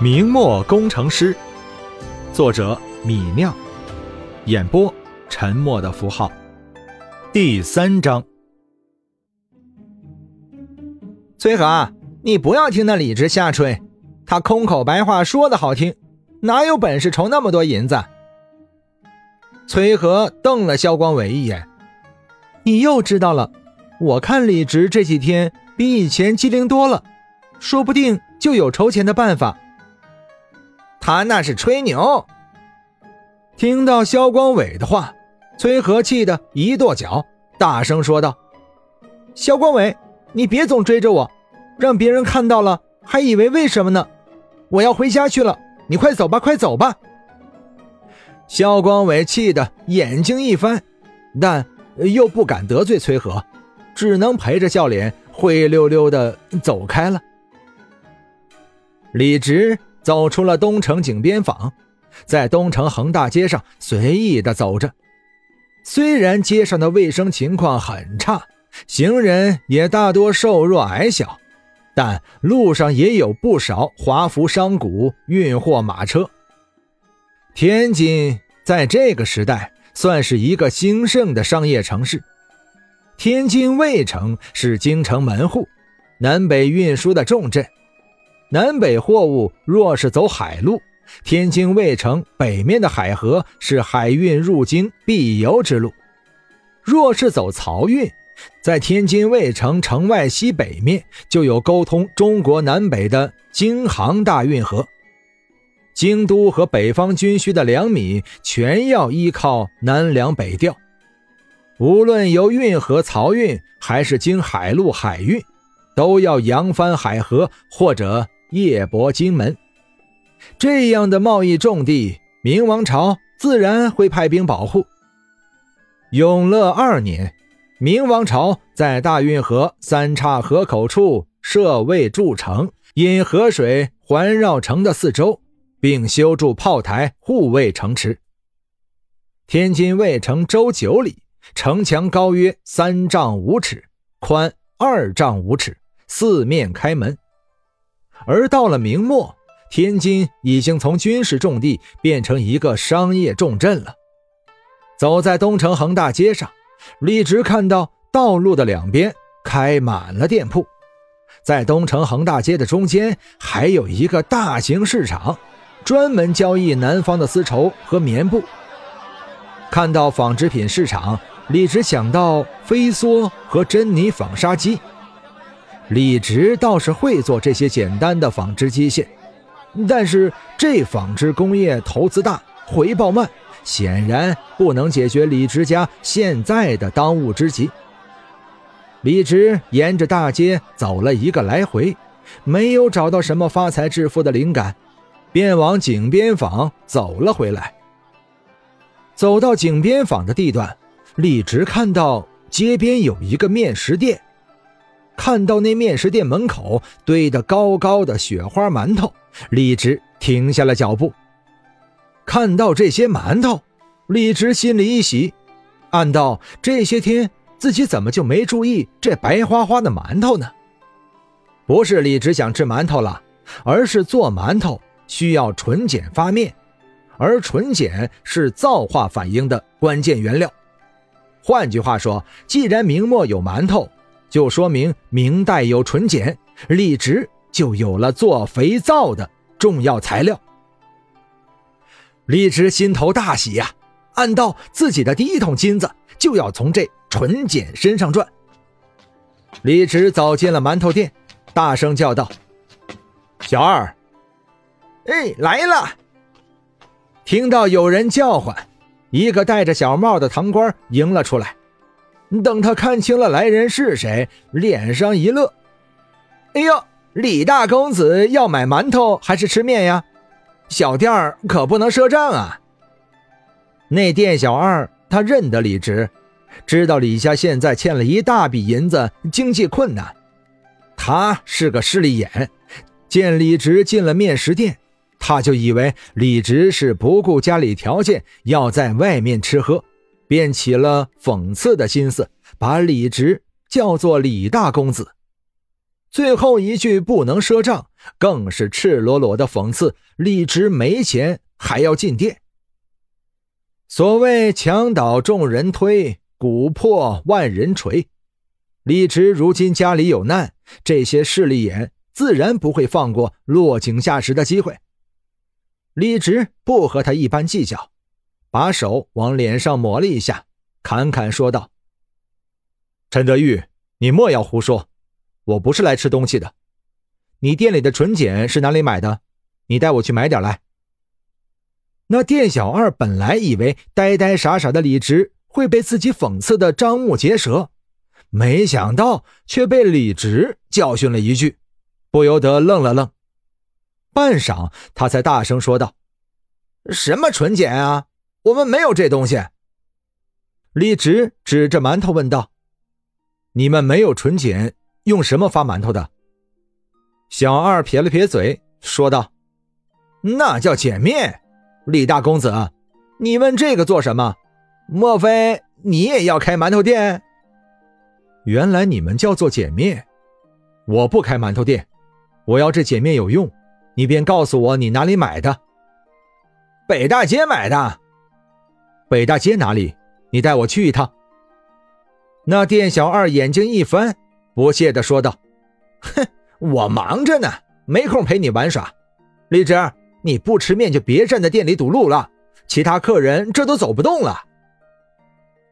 明末工程师，作者米酿，演播沉默的符号，第三章。崔和，你不要听那李直瞎吹，他空口白话说的好听，哪有本事筹那么多银子？崔和瞪了萧光伟一眼，你又知道了。我看李直这几天比以前机灵多了，说不定就有筹钱的办法。他那是吹牛。听到肖光伟的话，崔和气得一跺脚，大声说道：“肖光伟，你别总追着我，让别人看到了还以为为什么呢？我要回家去了，你快走吧，快走吧！”肖光伟气得眼睛一翻，但又不敢得罪崔和，只能陪着笑脸灰溜溜的走开了。李直。走出了东城井边坊，在东城横大街上随意的走着。虽然街上的卫生情况很差，行人也大多瘦弱矮小，但路上也有不少华服商贾运货马车。天津在这个时代算是一个兴盛的商业城市。天津卫城是京城门户，南北运输的重镇。南北货物若是走海路，天津卫城北面的海河是海运入京必由之路；若是走漕运，在天津卫城城外西北面就有沟通中国南北的京杭大运河。京都和北方军需的粮米全要依靠南粮北调，无论由运河漕运还是经海路海运，都要扬帆海河或者。夜泊金门，这样的贸易重地，明王朝自然会派兵保护。永乐二年，明王朝在大运河三岔河口处设卫筑城，引河水环绕城的四周，并修筑炮台护卫城池。天津卫城周九里，城墙高约三丈五尺，宽二丈五尺，四面开门。而到了明末，天津已经从军事重地变成一个商业重镇了。走在东城横大街上，李直看到道路的两边开满了店铺，在东城横大街的中间还有一个大型市场，专门交易南方的丝绸和棉布。看到纺织品市场，李直想到飞梭和珍妮纺纱机。李直倒是会做这些简单的纺织机械，但是这纺织工业投资大，回报慢，显然不能解决李直家现在的当务之急。李直沿着大街走了一个来回，没有找到什么发财致富的灵感，便往井边坊走了回来。走到井边坊的地段，李直看到街边有一个面食店。看到那面食店门口堆得高高的雪花馒头，李直停下了脚步。看到这些馒头，李直心里一喜，暗道：这些天自己怎么就没注意这白花花的馒头呢？不是李直想吃馒头了，而是做馒头需要纯碱发面，而纯碱是皂化反应的关键原料。换句话说，既然明末有馒头，就说明明代有纯碱，李直就有了做肥皂的重要材料。李直心头大喜呀，暗道自己的第一桶金子就要从这纯碱身上赚。李直走进了馒头店，大声叫道：“小二！”哎，来了！听到有人叫唤，一个戴着小帽的堂官迎了出来。等他看清了来人是谁，脸上一乐：“哎呦，李大公子要买馒头还是吃面呀？小店儿可不能赊账啊！”那店小二他认得李直，知道李家现在欠了一大笔银子，经济困难。他是个势利眼，见李直进了面食店，他就以为李直是不顾家里条件要在外面吃喝。便起了讽刺的心思，把李直叫做李大公子。最后一句不能赊账，更是赤裸裸的讽刺李直没钱还要进店。所谓墙倒众人推，鼓破万人锤。李直如今家里有难，这些势利眼自然不会放过落井下石的机会。李直不和他一般计较，把手往脸上抹了一下，侃侃说道：“陈德玉，你莫要胡说，我不是来吃东西的。你店里的纯碱是哪里买的？你带我去买点来。”那店小二本来以为呆呆傻傻的李直会被自己讽刺的张目结舌。没想到却被李直教训了一句，不由得愣了愣。半晌，他才大声说道：“什么纯碱啊？我们没有这东西。”李直指着馒头问道：“你们没有纯碱，用什么发馒头的？”小二撇了撇嘴，说道：“那叫碱面。李大公子，你问这个做什么？莫非你也要开馒头店？”原来你们叫做碱面，我不开馒头店，我要这碱面有用，你便告诉我你哪里买的。北大街买的。北大街哪里？你带我去一趟。那店小二眼睛一翻，不屑地说道：“哼，我忙着呢，没空陪你玩耍。李直，你不吃面就别站在店里堵路了，其他客人这都走不动了。”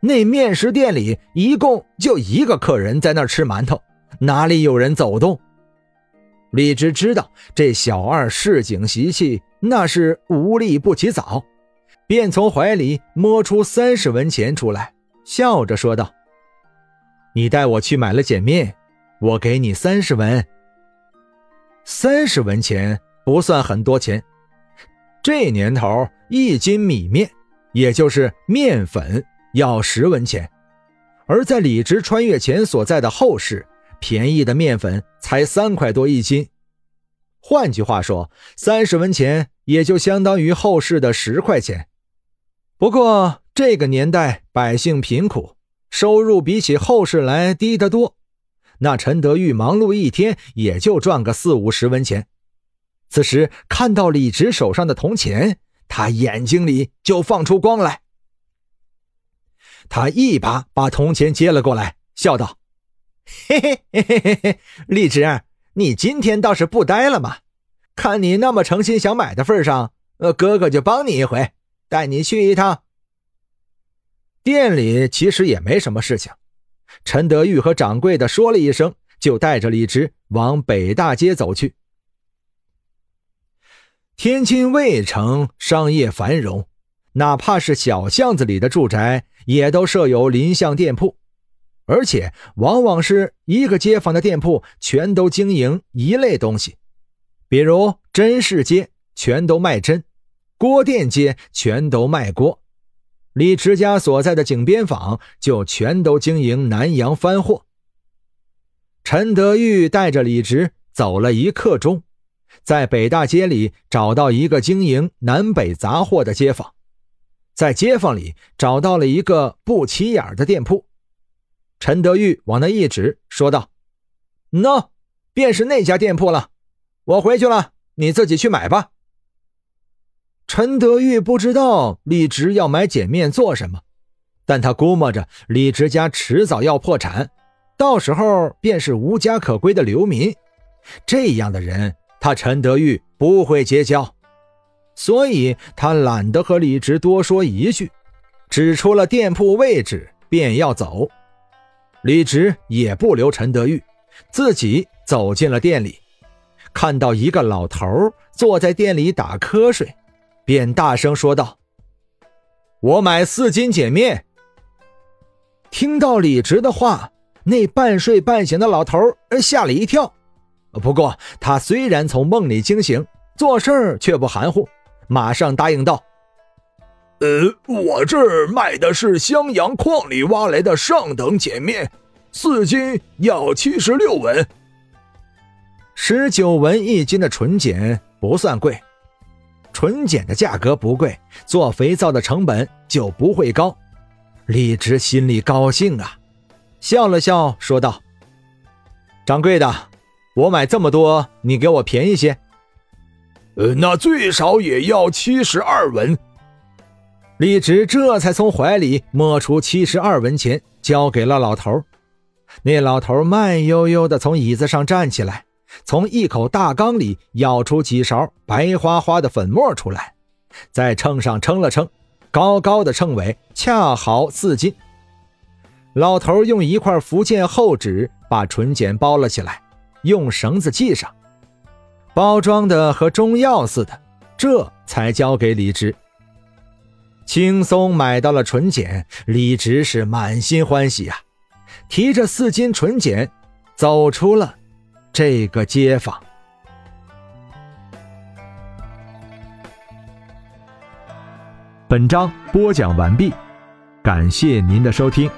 那面食店里一共就一个客人在那儿吃馒头，哪里有人走动？李直知道这小二市井习气，那是无利不起早，便从怀里摸出三十文钱出来，笑着说道：“你带我去买了碱面，我给你三十文。三十文钱不算很多钱，这年头一斤米面，也就是面粉。”要十文钱，而在李直穿越前所在的后市，便宜的面粉才三块多一斤。换句话说，三十文钱也就相当于后市的十块钱。不过这个年代百姓贫苦，收入比起后世来低得多。那陈德玉忙碌一天也就赚个四五十文钱。此时看到李直手上的铜钱，他眼睛里就放出光来。他一把把铜钱接了过来，笑道：“嘿嘿嘿嘿嘿嘿，荔枝，你今天倒是不呆了嘛？看你那么诚心想买的份上，呃，哥哥就帮你一回，带你去一趟。店里其实也没什么事情。陈德玉和掌柜的说了一声，就带着李直往北大街走去。天津卫城商业繁荣。”哪怕是小巷子里的住宅，也都设有邻巷店铺，而且往往是一个街坊的店铺全都经营一类东西，比如针市街全都卖针，锅店街全都卖锅，李直家所在的井边坊就全都经营南洋番货。陈德玉带着李直走了一刻钟，在北大街里找到一个经营南北杂货的街坊。在街坊里找到了一个不起眼的店铺，陈德玉往那一指，说道：“喏，便是那家店铺了。我回去了，你自己去买吧。”陈德玉不知道李直要买碱面做什么，但他估摸着李直家迟早要破产，到时候便是无家可归的流民，这样的人他陈德玉不会结交。所以他懒得和李直多说一句，指出了店铺位置便要走。李直也不留陈德玉，自己走进了店里，看到一个老头坐在店里打瞌睡，便大声说道：“我买四斤碱面。”听到李直的话，那半睡半醒的老头吓了一跳。不过他虽然从梦里惊醒，做事却不含糊。马上答应道：“呃，我这儿卖的是襄阳矿里挖来的上等碱面，四斤要七十六文。十九文一斤的纯碱不算贵，纯碱的价格不贵，做肥皂的成本就不会高。”李直心里高兴啊，笑了笑说道：“掌柜的，我买这么多，你给我便宜些。呃，那最少也要七十二文。李直这才从怀里摸出七十二文钱，交给了老头。那老头慢悠悠地从椅子上站起来，从一口大缸里舀出几勺白花花的粉末出来，在秤上称了称，高高的称尾恰好四斤。老头用一块福建厚纸把纯碱包了起来，用绳子系上。包装的和中药似的，这才交给李直。轻松买到了纯碱，李直是满心欢喜啊，提着四斤纯碱，走出了这个街坊。本章播讲完毕，感谢您的收听。